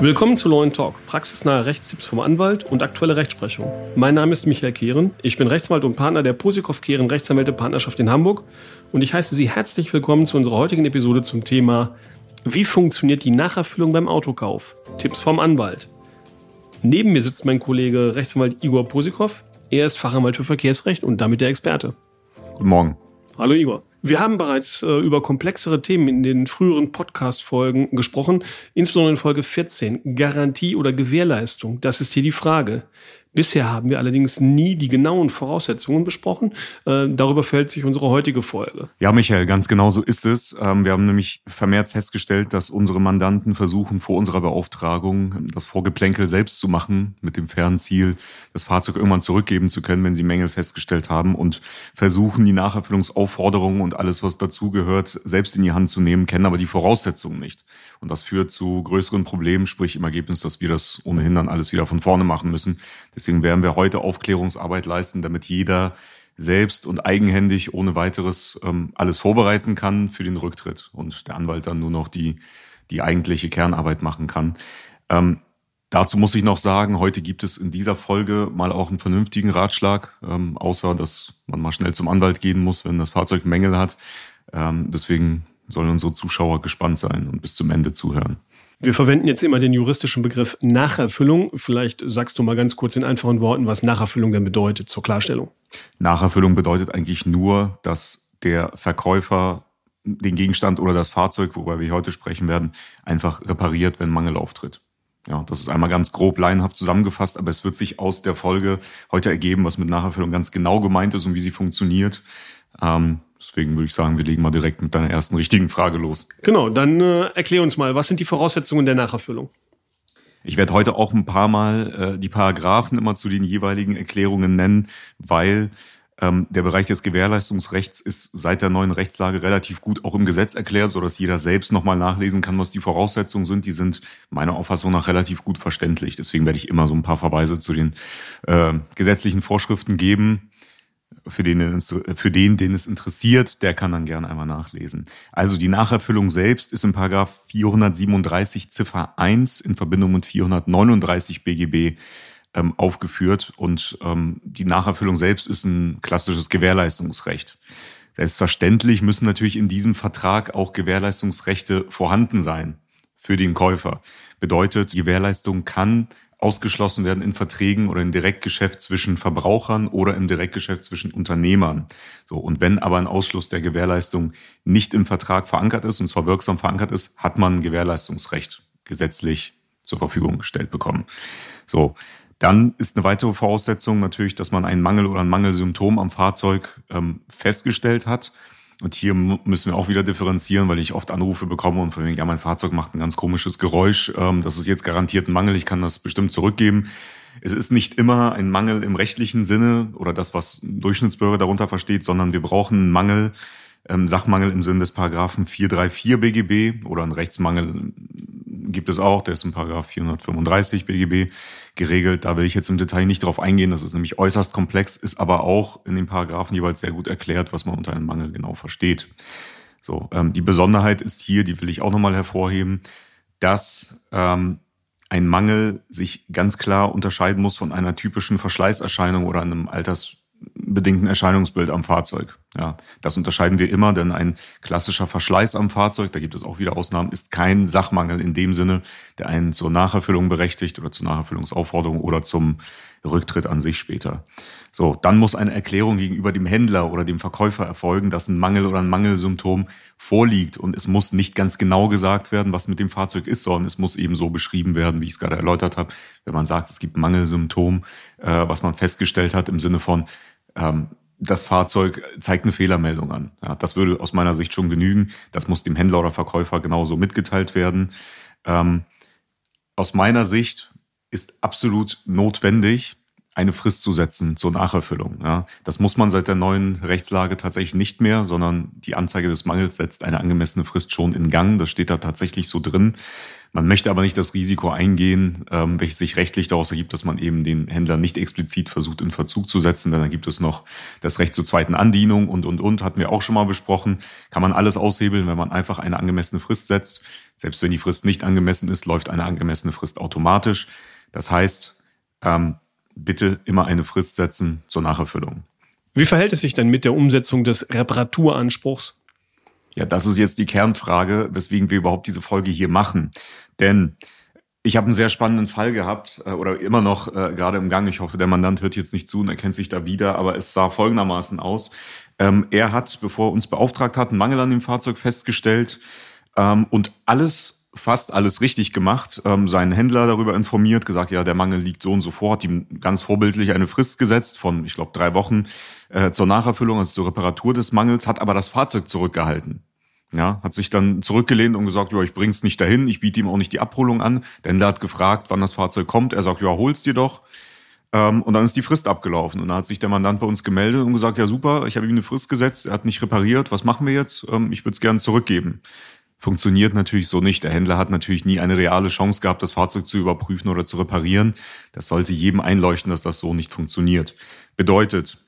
Willkommen zu Law Talk, praxisnahe Rechtstipps vom Anwalt und aktuelle Rechtsprechung. Mein Name ist Michael Kehren, ich bin Rechtsanwalt und Partner der Posikow Kehren Rechtsanwälte Partnerschaft in Hamburg und ich heiße Sie herzlich willkommen zu unserer heutigen Episode zum Thema Wie funktioniert die Nacherfüllung beim Autokauf? Tipps vom Anwalt. Neben mir sitzt mein Kollege Rechtsanwalt Igor Posikow. Er ist Fachanwalt für Verkehrsrecht und damit der Experte. Guten Morgen. Hallo Igor. Wir haben bereits äh, über komplexere Themen in den früheren Podcast-Folgen gesprochen, insbesondere in Folge 14. Garantie oder Gewährleistung, das ist hier die Frage. Bisher haben wir allerdings nie die genauen Voraussetzungen besprochen. Äh, darüber fällt sich unsere heutige Folge. Ja, Michael, ganz genau so ist es. Ähm, wir haben nämlich vermehrt festgestellt, dass unsere Mandanten versuchen, vor unserer Beauftragung das Vorgeplänkel selbst zu machen, mit dem fairen Ziel, das Fahrzeug irgendwann zurückgeben zu können, wenn sie Mängel festgestellt haben und versuchen, die Nacherfüllungsaufforderungen und alles, was dazugehört, selbst in die Hand zu nehmen, kennen aber die Voraussetzungen nicht. Und das führt zu größeren Problemen, sprich im Ergebnis, dass wir das ohnehin dann alles wieder von vorne machen müssen. Deswegen werden wir heute Aufklärungsarbeit leisten, damit jeder selbst und eigenhändig ohne weiteres ähm, alles vorbereiten kann für den Rücktritt und der Anwalt dann nur noch die, die eigentliche Kernarbeit machen kann. Ähm, dazu muss ich noch sagen, heute gibt es in dieser Folge mal auch einen vernünftigen Ratschlag, ähm, außer dass man mal schnell zum Anwalt gehen muss, wenn das Fahrzeug Mängel hat. Ähm, deswegen sollen unsere Zuschauer gespannt sein und bis zum Ende zuhören. Wir verwenden jetzt immer den juristischen Begriff Nacherfüllung. Vielleicht sagst du mal ganz kurz in einfachen Worten, was Nacherfüllung denn bedeutet zur Klarstellung. Nacherfüllung bedeutet eigentlich nur, dass der Verkäufer den Gegenstand oder das Fahrzeug, worüber wir heute sprechen werden, einfach repariert, wenn Mangel auftritt. Ja, das ist einmal ganz grob laienhaft zusammengefasst, aber es wird sich aus der Folge heute ergeben, was mit Nacherfüllung ganz genau gemeint ist und wie sie funktioniert. Ähm, Deswegen würde ich sagen, wir legen mal direkt mit deiner ersten richtigen Frage los. Genau, dann äh, erklär uns mal, was sind die Voraussetzungen der Nacherfüllung? Ich werde heute auch ein paar Mal äh, die Paragraphen immer zu den jeweiligen Erklärungen nennen, weil ähm, der Bereich des Gewährleistungsrechts ist seit der neuen Rechtslage relativ gut auch im Gesetz erklärt, sodass jeder selbst nochmal nachlesen kann, was die Voraussetzungen sind. Die sind meiner Auffassung nach relativ gut verständlich. Deswegen werde ich immer so ein paar Verweise zu den äh, gesetzlichen Vorschriften geben für den, für den, den es interessiert, der kann dann gerne einmal nachlesen. Also die Nacherfüllung selbst ist in Paragraph 437 Ziffer 1 in Verbindung mit 439 BGB ähm, aufgeführt und ähm, die Nacherfüllung selbst ist ein klassisches Gewährleistungsrecht. Selbstverständlich müssen natürlich in diesem Vertrag auch Gewährleistungsrechte vorhanden sein für den Käufer. Bedeutet, die Gewährleistung kann ausgeschlossen werden in Verträgen oder im Direktgeschäft zwischen Verbrauchern oder im Direktgeschäft zwischen Unternehmern. So. Und wenn aber ein Ausschluss der Gewährleistung nicht im Vertrag verankert ist, und zwar wirksam verankert ist, hat man ein Gewährleistungsrecht gesetzlich zur Verfügung gestellt bekommen. So. Dann ist eine weitere Voraussetzung natürlich, dass man einen Mangel oder ein Mangelsymptom am Fahrzeug ähm, festgestellt hat. Und hier müssen wir auch wieder differenzieren, weil ich oft Anrufe bekomme und von wegen, ja, mein Fahrzeug macht ein ganz komisches Geräusch. Ähm, das ist jetzt garantiert ein Mangel, ich kann das bestimmt zurückgeben. Es ist nicht immer ein Mangel im rechtlichen Sinne oder das, was ein Durchschnittsbürger darunter versteht, sondern wir brauchen einen Mangel, ähm, Sachmangel im Sinne des Paragraphen 434 BGB oder einen Rechtsmangel gibt es auch, der ist in Paragraph 435 BGB geregelt. Da will ich jetzt im Detail nicht drauf eingehen, das ist nämlich äußerst komplex, ist aber auch in den Paragraphen jeweils sehr gut erklärt, was man unter einem Mangel genau versteht. So, ähm, die Besonderheit ist hier, die will ich auch nochmal hervorheben, dass ähm, ein Mangel sich ganz klar unterscheiden muss von einer typischen Verschleißerscheinung oder einem Alters bedingten Erscheinungsbild am Fahrzeug. Ja, das unterscheiden wir immer, denn ein klassischer Verschleiß am Fahrzeug, da gibt es auch wieder Ausnahmen, ist kein Sachmangel in dem Sinne, der einen zur Nacherfüllung berechtigt oder zur Nacherfüllungsaufforderung oder zum Rücktritt an sich später. So, dann muss eine Erklärung gegenüber dem Händler oder dem Verkäufer erfolgen, dass ein Mangel oder ein Mangelsymptom vorliegt. Und es muss nicht ganz genau gesagt werden, was mit dem Fahrzeug ist, sondern es muss eben so beschrieben werden, wie ich es gerade erläutert habe. Wenn man sagt, es gibt ein Mangelsymptom, äh, was man festgestellt hat im Sinne von, ähm, das Fahrzeug zeigt eine Fehlermeldung an. Ja, das würde aus meiner Sicht schon genügen. Das muss dem Händler oder Verkäufer genauso mitgeteilt werden. Ähm, aus meiner Sicht ist absolut notwendig eine Frist zu setzen zur Nacherfüllung. Ja. Das muss man seit der neuen Rechtslage tatsächlich nicht mehr, sondern die Anzeige des Mangels setzt eine angemessene Frist schon in Gang. Das steht da tatsächlich so drin. Man möchte aber nicht das Risiko eingehen, ähm, welches sich rechtlich daraus ergibt, dass man eben den Händler nicht explizit versucht in Verzug zu setzen. Denn dann gibt es noch das Recht zur zweiten Andienung und, und, und, hatten wir auch schon mal besprochen. Kann man alles aushebeln, wenn man einfach eine angemessene Frist setzt. Selbst wenn die Frist nicht angemessen ist, läuft eine angemessene Frist automatisch. Das heißt, ähm, bitte immer eine Frist setzen zur Nacherfüllung. Wie verhält es sich denn mit der Umsetzung des Reparaturanspruchs? Ja, das ist jetzt die Kernfrage, weswegen wir überhaupt diese Folge hier machen. Denn ich habe einen sehr spannenden Fall gehabt äh, oder immer noch äh, gerade im Gang. Ich hoffe, der Mandant hört jetzt nicht zu und erkennt sich da wieder, aber es sah folgendermaßen aus. Ähm, er hat, bevor er uns beauftragt hat, einen Mangel an dem Fahrzeug festgestellt ähm, und alles fast alles richtig gemacht, ähm, seinen Händler darüber informiert, gesagt, ja, der Mangel liegt so und so vor, hat ihm ganz vorbildlich eine Frist gesetzt von, ich glaube, drei Wochen äh, zur Nacherfüllung, also zur Reparatur des Mangels, hat aber das Fahrzeug zurückgehalten. Ja, hat sich dann zurückgelehnt und gesagt, ja, ich bring's nicht dahin, ich biete ihm auch nicht die Abholung an. Der Händler hat gefragt, wann das Fahrzeug kommt. Er sagt, ja, hol's dir doch. Ähm, und dann ist die Frist abgelaufen. Und dann hat sich der Mandant bei uns gemeldet und gesagt, ja, super, ich habe ihm eine Frist gesetzt, er hat nicht repariert, was machen wir jetzt? Ähm, ich würde es gerne zurückgeben. Funktioniert natürlich so nicht. Der Händler hat natürlich nie eine reale Chance gehabt, das Fahrzeug zu überprüfen oder zu reparieren. Das sollte jedem einleuchten, dass das so nicht funktioniert. Bedeutet,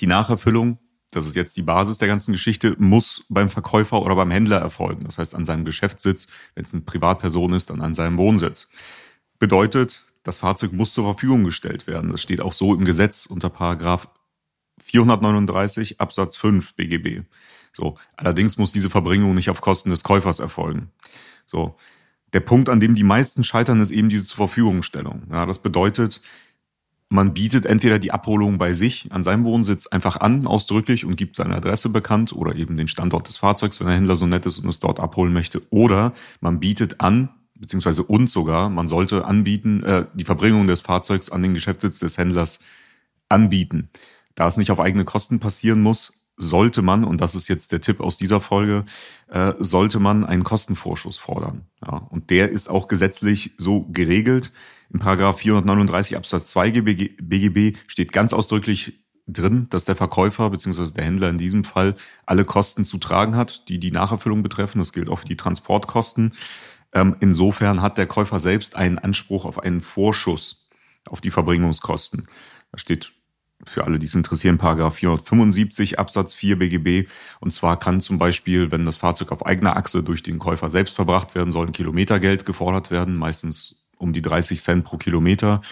die Nacherfüllung das ist jetzt die Basis der ganzen Geschichte, muss beim Verkäufer oder beim Händler erfolgen. Das heißt an seinem Geschäftssitz, wenn es eine Privatperson ist, dann an seinem Wohnsitz. Bedeutet, das Fahrzeug muss zur Verfügung gestellt werden. Das steht auch so im Gesetz unter Paragraph 439 Absatz 5 BGB. So. Allerdings muss diese Verbringung nicht auf Kosten des Käufers erfolgen. So. Der Punkt, an dem die meisten scheitern, ist eben diese Zurverfügungstellung. Ja, das bedeutet, man bietet entweder die Abholung bei sich an seinem Wohnsitz einfach an, ausdrücklich, und gibt seine Adresse bekannt oder eben den Standort des Fahrzeugs, wenn der Händler so nett ist und es dort abholen möchte. Oder man bietet an, beziehungsweise uns sogar, man sollte anbieten, äh, die Verbringung des Fahrzeugs an den Geschäftssitz des Händlers anbieten. Da es nicht auf eigene Kosten passieren muss, sollte man, und das ist jetzt der Tipp aus dieser Folge, äh, sollte man einen Kostenvorschuss fordern. Ja, und der ist auch gesetzlich so geregelt. In Paragraph 439 Absatz 2 BGB steht ganz ausdrücklich drin, dass der Verkäufer bzw. der Händler in diesem Fall alle Kosten zu tragen hat, die die Nacherfüllung betreffen. Das gilt auch für die Transportkosten. Ähm, insofern hat der Käufer selbst einen Anspruch auf einen Vorschuss auf die Verbringungskosten. Da steht für alle, die es interessieren, Paragraph 475 Absatz 4 BGB. Und zwar kann zum Beispiel, wenn das Fahrzeug auf eigener Achse durch den Käufer selbst verbracht werden soll, ein Kilometergeld gefordert werden, meistens um die 30 Cent pro Kilometer.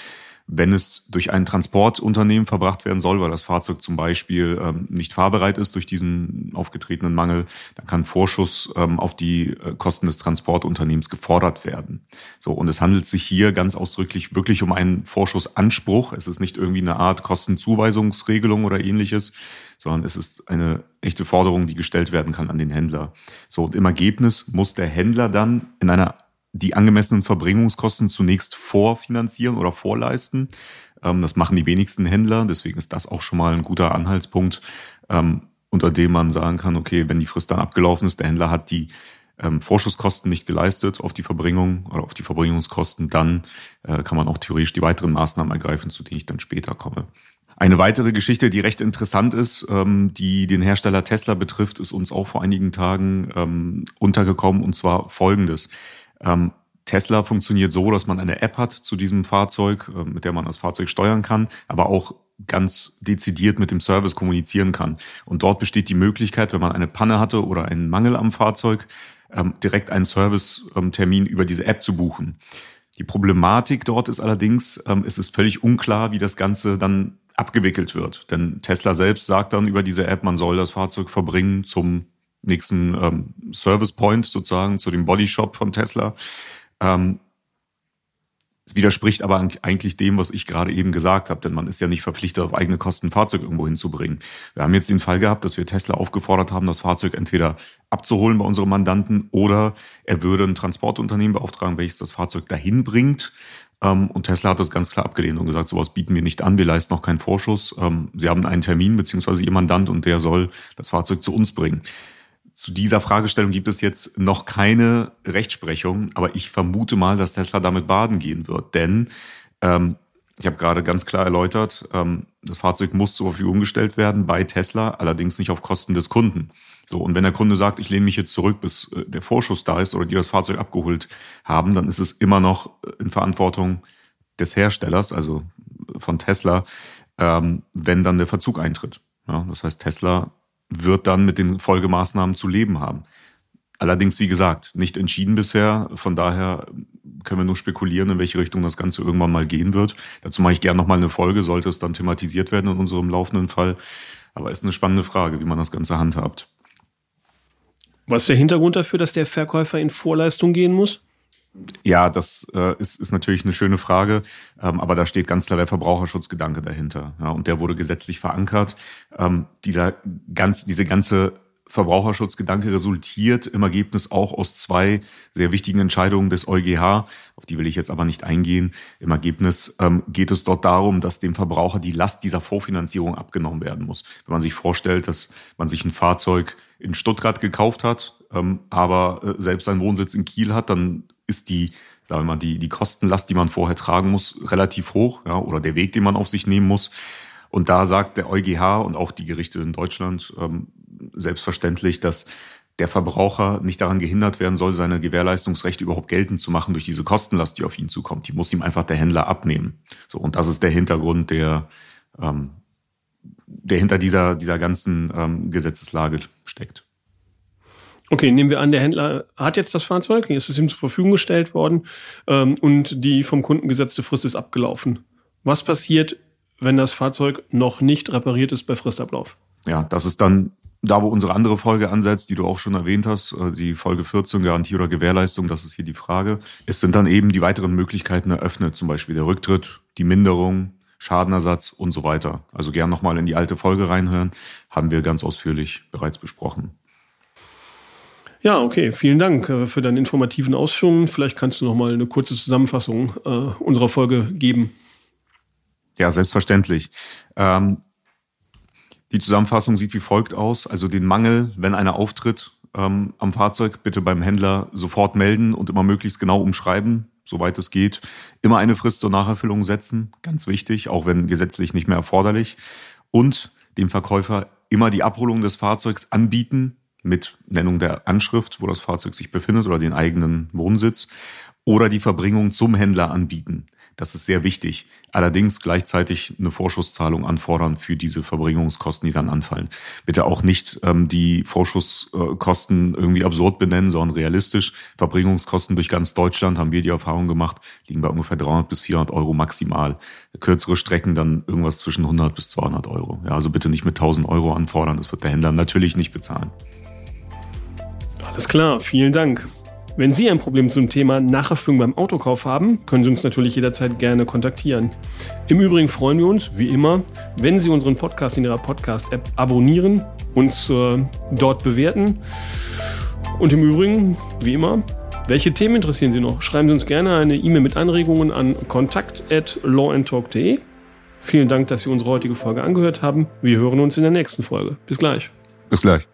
Wenn es durch ein Transportunternehmen verbracht werden soll, weil das Fahrzeug zum Beispiel ähm, nicht fahrbereit ist durch diesen aufgetretenen Mangel, dann kann Vorschuss ähm, auf die äh, Kosten des Transportunternehmens gefordert werden. So, und es handelt sich hier ganz ausdrücklich wirklich um einen Vorschussanspruch. Es ist nicht irgendwie eine Art Kostenzuweisungsregelung oder ähnliches, sondern es ist eine echte Forderung, die gestellt werden kann an den Händler. So, und im Ergebnis muss der Händler dann in einer die angemessenen Verbringungskosten zunächst vorfinanzieren oder vorleisten. Ähm, das machen die wenigsten Händler, deswegen ist das auch schon mal ein guter Anhaltspunkt, ähm, unter dem man sagen kann, okay, wenn die Frist dann abgelaufen ist, der Händler hat die ähm, Vorschusskosten nicht geleistet auf die Verbringung oder auf die Verbringungskosten, dann äh, kann man auch theoretisch die weiteren Maßnahmen ergreifen, zu denen ich dann später komme. Eine weitere Geschichte, die recht interessant ist, die den Hersteller Tesla betrifft, ist uns auch vor einigen Tagen untergekommen und zwar folgendes. Ähm, Tesla funktioniert so, dass man eine App hat zu diesem Fahrzeug, äh, mit der man das Fahrzeug steuern kann, aber auch ganz dezidiert mit dem Service kommunizieren kann. Und dort besteht die Möglichkeit, wenn man eine Panne hatte oder einen Mangel am Fahrzeug, ähm, direkt einen Servicetermin über diese App zu buchen. Die Problematik dort ist allerdings, ähm, es ist völlig unklar, wie das Ganze dann abgewickelt wird. Denn Tesla selbst sagt dann über diese App, man soll das Fahrzeug verbringen zum nächsten ähm, Service Point sozusagen zu dem Bodyshop von Tesla. Ähm, es widerspricht aber eigentlich dem, was ich gerade eben gesagt habe, denn man ist ja nicht verpflichtet, auf eigene Kosten ein Fahrzeug irgendwo hinzubringen. Wir haben jetzt den Fall gehabt, dass wir Tesla aufgefordert haben, das Fahrzeug entweder abzuholen bei unserem Mandanten oder er würde ein Transportunternehmen beauftragen, welches das Fahrzeug dahin bringt. Ähm, und Tesla hat das ganz klar abgelehnt und gesagt, sowas bieten wir nicht an, wir leisten noch keinen Vorschuss. Ähm, sie haben einen Termin beziehungsweise ihr Mandant und der soll das Fahrzeug zu uns bringen. Zu dieser Fragestellung gibt es jetzt noch keine Rechtsprechung, aber ich vermute mal, dass Tesla damit baden gehen wird. Denn ähm, Ich habe gerade ganz klar erläutert, ähm, das Fahrzeug muss zur Verfügung gestellt werden bei Tesla, allerdings nicht auf Kosten des Kunden. So, und wenn der Kunde sagt, ich lehne mich jetzt zurück, bis äh, der Vorschuss da ist oder die das Fahrzeug abgeholt haben, dann ist es immer noch in Verantwortung des Herstellers, also von Tesla, ähm, wenn dann der Verzug eintritt. Ja, das heißt, Tesla wird dann mit den Folgemaßnahmen zu leben haben. Allerdings, wie gesagt, nicht entschieden bisher. Von daher können wir nur spekulieren, in welche Richtung das Ganze irgendwann mal gehen wird. Dazu mache ich gerne nochmal eine Folge, sollte es dann thematisiert werden in unserem laufenden Fall. Aber ist eine spannende Frage, wie man das Ganze handhabt. Was ist der Hintergrund dafür, dass der Verkäufer in Vorleistung gehen muss? Ja, das äh, ist, ist natürlich eine schöne Frage, ähm, aber da steht ganz klar der Verbraucherschutzgedanke dahinter. Ja, und der wurde gesetzlich verankert. Ähm, dieser ganz, diese ganze Verbraucherschutzgedanke resultiert im Ergebnis auch aus zwei sehr wichtigen Entscheidungen des EuGH, auf die will ich jetzt aber nicht eingehen. Im Ergebnis ähm, geht es dort darum, dass dem Verbraucher die Last dieser Vorfinanzierung abgenommen werden muss. Wenn man sich vorstellt, dass man sich ein Fahrzeug in Stuttgart gekauft hat, ähm, aber äh, selbst seinen Wohnsitz in Kiel hat, dann ist die, sagen wir mal, die, die Kostenlast, die man vorher tragen muss, relativ hoch, ja, oder der Weg, den man auf sich nehmen muss. Und da sagt der EuGH und auch die Gerichte in Deutschland ähm, selbstverständlich, dass der Verbraucher nicht daran gehindert werden soll, seine Gewährleistungsrechte überhaupt geltend zu machen durch diese Kostenlast, die auf ihn zukommt. Die muss ihm einfach der Händler abnehmen. So, und das ist der Hintergrund, der, ähm, der hinter dieser, dieser ganzen ähm, Gesetzeslage steckt. Okay, nehmen wir an, der Händler hat jetzt das Fahrzeug, ist es ihm zur Verfügung gestellt worden ähm, und die vom Kunden gesetzte Frist ist abgelaufen. Was passiert, wenn das Fahrzeug noch nicht repariert ist bei Fristablauf. Ja, das ist dann da, wo unsere andere Folge ansetzt, die du auch schon erwähnt hast, äh, die Folge 14, Garantie oder Gewährleistung, das ist hier die Frage. Es sind dann eben die weiteren Möglichkeiten eröffnet, zum Beispiel der Rücktritt, die Minderung, Schadenersatz und so weiter. Also gern nochmal in die alte Folge reinhören, haben wir ganz ausführlich bereits besprochen. Ja, okay, vielen Dank äh, für deine informativen Ausführungen. Vielleicht kannst du nochmal eine kurze Zusammenfassung äh, unserer Folge geben. Ja, selbstverständlich. Ähm, die Zusammenfassung sieht wie folgt aus. Also den Mangel, wenn einer auftritt ähm, am Fahrzeug, bitte beim Händler sofort melden und immer möglichst genau umschreiben, soweit es geht. Immer eine Frist zur Nacherfüllung setzen, ganz wichtig, auch wenn gesetzlich nicht mehr erforderlich. Und dem Verkäufer immer die Abholung des Fahrzeugs anbieten mit Nennung der Anschrift, wo das Fahrzeug sich befindet oder den eigenen Wohnsitz oder die Verbringung zum Händler anbieten. Das ist sehr wichtig. Allerdings gleichzeitig eine Vorschusszahlung anfordern für diese Verbringungskosten, die dann anfallen. Bitte auch nicht ähm, die Vorschusskosten irgendwie absurd benennen, sondern realistisch. Verbringungskosten durch ganz Deutschland haben wir die Erfahrung gemacht, liegen bei ungefähr 300 bis 400 Euro maximal. Kürzere Strecken dann irgendwas zwischen 100 bis 200 Euro. Ja, also bitte nicht mit 1000 Euro anfordern. Das wird der Händler natürlich nicht bezahlen. Alles klar, vielen Dank. Wenn Sie ein Problem zum Thema Nacherfüllung beim Autokauf haben, können Sie uns natürlich jederzeit gerne kontaktieren. Im Übrigen freuen wir uns, wie immer, wenn Sie unseren Podcast in Ihrer Podcast-App abonnieren, uns äh, dort bewerten. Und im Übrigen, wie immer, welche Themen interessieren Sie noch? Schreiben Sie uns gerne eine E-Mail mit Anregungen an kontakt@lawandtalk.de. Vielen Dank, dass Sie unsere heutige Folge angehört haben. Wir hören uns in der nächsten Folge. Bis gleich. Bis gleich.